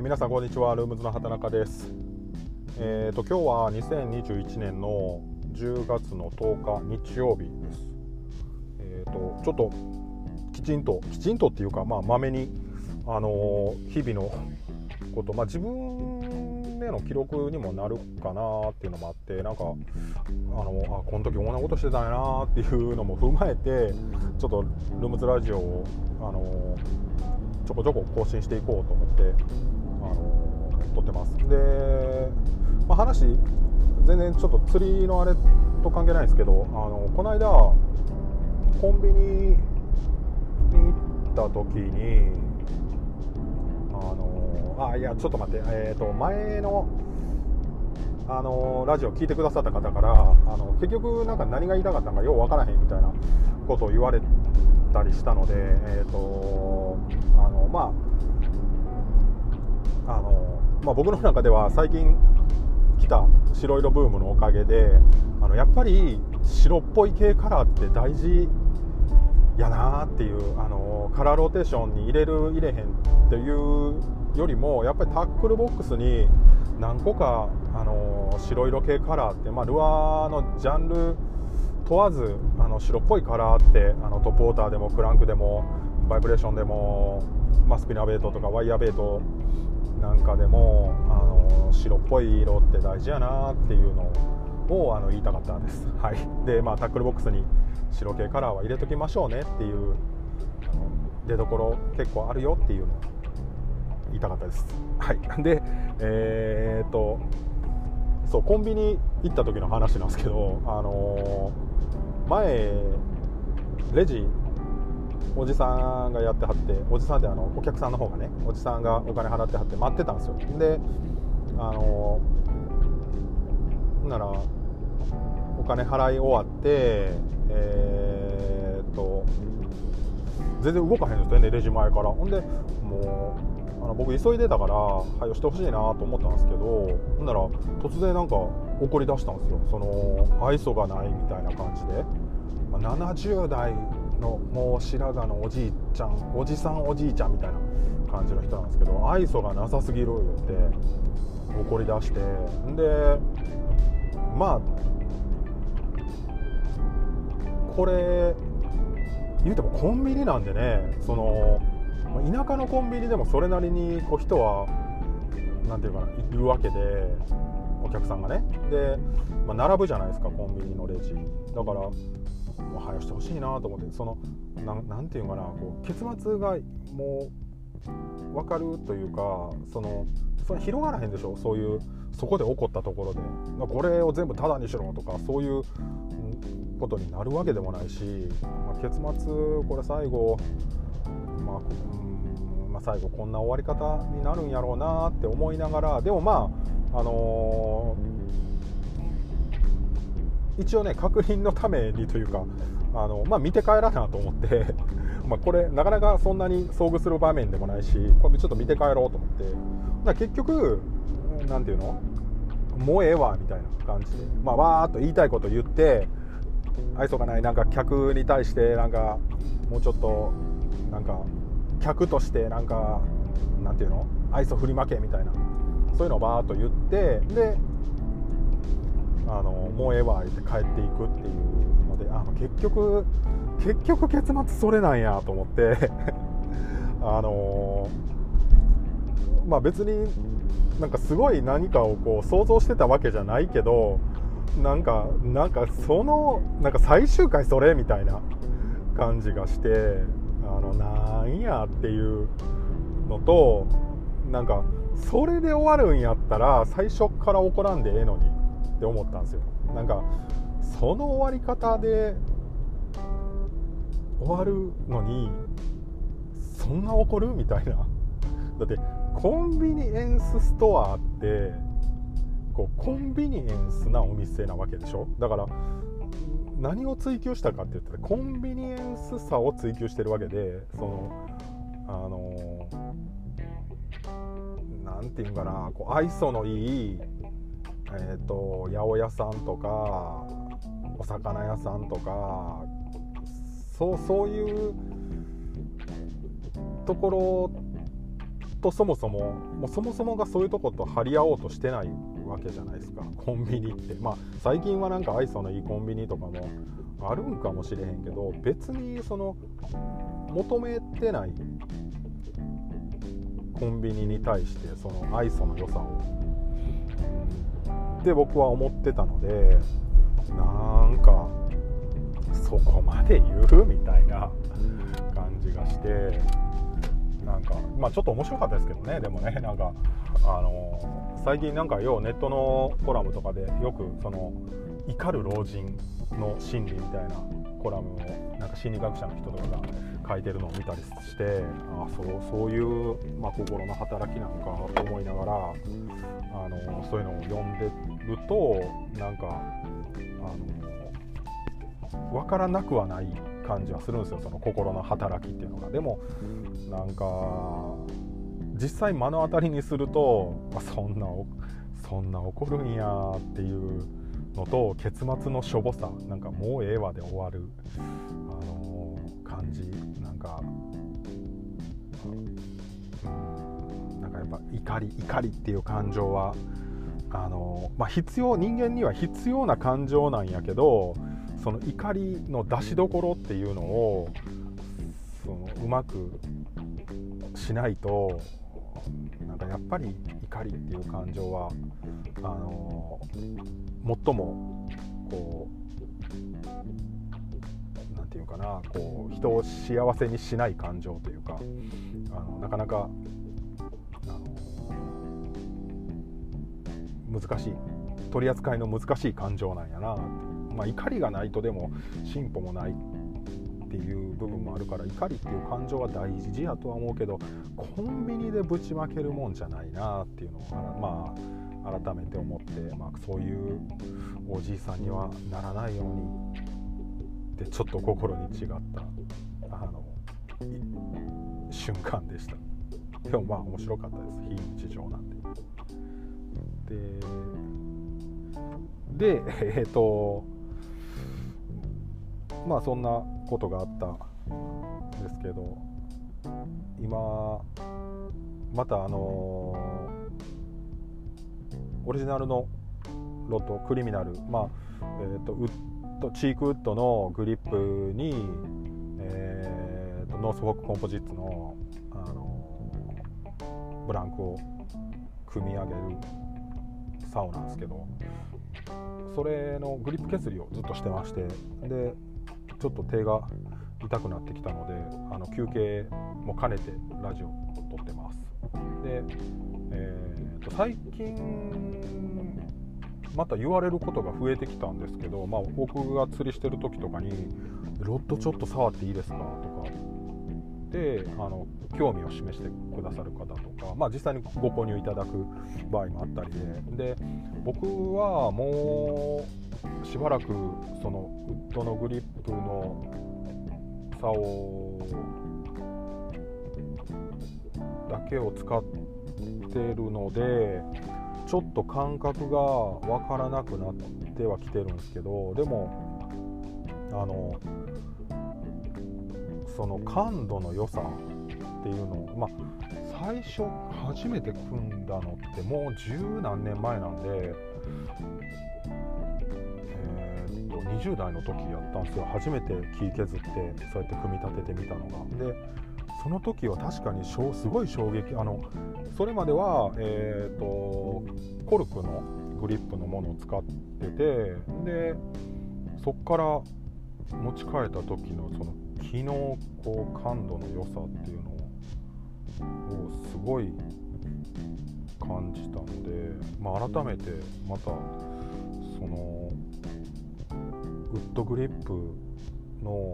え皆さんこんにちは。ルームズの畑中です。えーと今日は2021年の10月の10日日曜日です。えーとちょっときちんときちんとっていうかまあまめにあのー日々のことまあ自分での記録にもなるかなっていうのもあってなんかあのあこの時こんなことしてたんやなっていうのも踏まえてちょっとルームズラジオをあのちょこちょこ更新していこうと思ってあの撮ってます。で、まあ、話全然ちょっと釣りのあれと関係ないんですけどあのこの間コンビニに行った時にあのあいやちょっと待ってえっ、と前のあのラジオ聞いてくださった方からあの結局なんか何が言いたかったのかよう分からへんみたいなことを言われたりしたのでえっ、とあのまあの、まあ、僕の中では最近来た白色ブームのおかげであのやっぱり白っぽい系カラーって大事やなっていうあのカラーローテーションに入れる入れへんっていうよりもやっぱりタックルボックスに何個かあの白色系カラーって、まあ、ルアーのジャンル問わずあの白っぽいカラーってあのトップウォーターでもクランクでもバイブレーションでも、まあ、スピナーベイトとかワイヤーベイトでもあの白っぽい色って大事やなっていうのをあの言いたかったです。はい、で、まあ、タックルボックスに白系カラーは入れときましょうねっていうあの出どころ結構あるよっていうのを言いたかったです。はい、で、えー、っとそうコンビニ行った時の話なんですけど、あの前レジおじさんがやってはっておじさんであのお客さんの方がねおじさんがお金払ってはって待ってたんですよ。であのならお金払い終わってえー、っと全然動かへんですよ。ねレジ前から。ほんでもうあの僕急いでたからはよしてほしいなと思ったんですけどほんなら突然なんか怒り出したんですよ。その愛想がないみたいな感じで、まあ、70代のもう白髪のおじいちゃんおじさんおじいちゃんみたいな感じの人なんですけど愛想がなさすぎるって怒り出してでまあこれ言うてもコンビニなんでねその田舎のコンビニでもそれなりにこう人は何て言うかないるわけでお客さんがね。で、まあ、並ぶじゃないですかコンビニのレジ。だからもう早してほしいなと思ってその何て言うかなこう結末がもう分かるというかそのそれ広がらへんでしょそういうそこで起こったところで。これを全部タダにしろとかそういうことになるわけでもないし、まあ、結末これ最後、まあうんまあ、最後こんな終わり方になるんやろうなって思いながらでもまああのー、一応ね確認のためにというかあの、まあ、見て帰らなと思って まこれなかなかそんなに遭遇する場面でもないしこれちょっと見て帰ろうと思ってだ結局何て言うのもうええわみたいな感じで、まあ、わーっと言いたいこと言って愛想がないなんか客に対してなんかもうちょっとなんか客としてなんかなんていうの愛想振りまけみたいなそういうのをバーッと言ってであのもうええわ言って帰っていくっていうのであ結局結局結末それなんやと思って あのまあ別になんかすごい何かをこう想像してたわけじゃないけどなんかなんかそのなんか最終回それみたいな感じがしてあのなんやっていうのとなんかそれで終わるんやったら最初から怒らんでええのに。って思ったんですよ。なんかその終わり方で終わるのにそんな怒るみたいな。だってコンビニエンスストアってこうコンビニエンスなお店なわけでしょ？だから何を追求したかって言ったらコンビニエンスさを追求してるわけでそのあの何て言うんかなこう愛想のいい、えーと、八百屋さんとかお魚屋さんとかそうそういうところとそもそももうそもそもがそういうとこと張り合おうとしてないわけじゃないですかコンビニって。まあ最近はなんか愛想のいいコンビニとかもあるんかもしれへんけど別にその求めてないコンビニに対してその愛想の良さをって僕は思ってたのでなんかそこまで言う？みたいな感じがしてなんかまあちょっと面白かったですけどねでもね なんかあの最近なんかようネットのコラムとかでよくその怒る老人の心理みたいなコラムをなんか心理学者の人とかが書いてるのを見たりしてあそうそういう、まあ、心の働きなんかと思いながらあのそういうのを読んでるとなんかあの分からなくはない感じはするんですよその心の働きっていうのが。でもなんか実際目の当たりにするとあそんなそんな怒るんやっていうのと結末のしょぼさなんかもうええわで終わる、あのー、感じなんか、うん、なんかやっぱ怒り怒りっていう感情はあのー、まあ、必要人間には必要な感情なんやけどその怒りの出しどころっていうのをそのうまくしないとなんかやっぱり怒りっていう感情はあの最もこう何て言うかなこう人を幸せにしない感情というかあのなかなかあの難しい取り扱いの難しい感情なんやな。まあ、怒りがないとでも進歩もないっていう部分もあるから怒りっていう感情は大事やとは思うけどコンビニでぶちまけるもんじゃないなっていうのをまあ改めて思って、まあ、そういうおじいさんにはならないようにってちょっと心に違ったあの瞬間でした。でもまあ面白かったです。非日常なんで。ででえっ、ー、とまあそんなことがあったんですけど今またあのオリジナルのロッドクリミナルまあえーと、ウッドチークウッドのグリップに、えーと、 North Fork Composites の、あのブランクを組み上げる竿なんですけどそれのグリップ削りをずっとしてましてでちょっと手が痛くなってきたのであの休憩も兼ねてラジオを撮ってますで、えーと、最近また言われることが増えてきたんですけど、まあ、僕が釣りしてる時とかに「ロッドちょっと触っていいですか?」とかであの興味を示してくださる方とか、まあ、実際にご購入いただく場合もあったりでで僕はもうしばらくそのウッドのグリップの竿だけを使ってるのでちょっと感覚が分からなくなってはきてるんですけどでもあのその感度の良さっていうのをまあ最初初めて組んだのってもう十何年前なんで20代の時やったんですよ初めて木削ってそうやって組み立ててみたのが。でその時は確かにすごい衝撃。あのそれまでは、えーと、コルクのグリップのものを使っててでそっから持ち替えた時のその木のこう感度の良さっていうのをすごい感じたので、まあ、改めてまたそのウッドグリップの、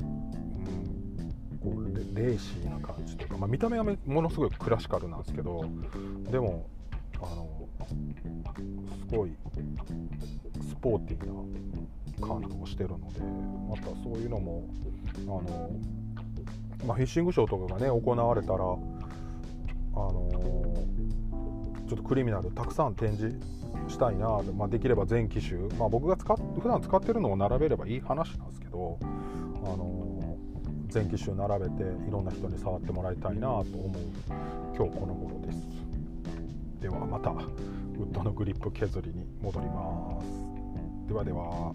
うん、こうレーシーな感じというか、まあ、見た目はものすごいクラシカルなんですけどでもあのすごいスポーティーな感動をしてるのでまたそういうのもあの、まあ、フィッシングショーとかがね行われたらあのちょっとクリミナルたくさん展示したいな、まあ、できれば全機種、まあ、僕が使っ普段使ってるのを並べればいい話なんですけど、あの全機種並べていろんな人に触ってもらいたいなと思う今日この頃です。ではまたウッドのグリップ削りに戻ります。ではでは。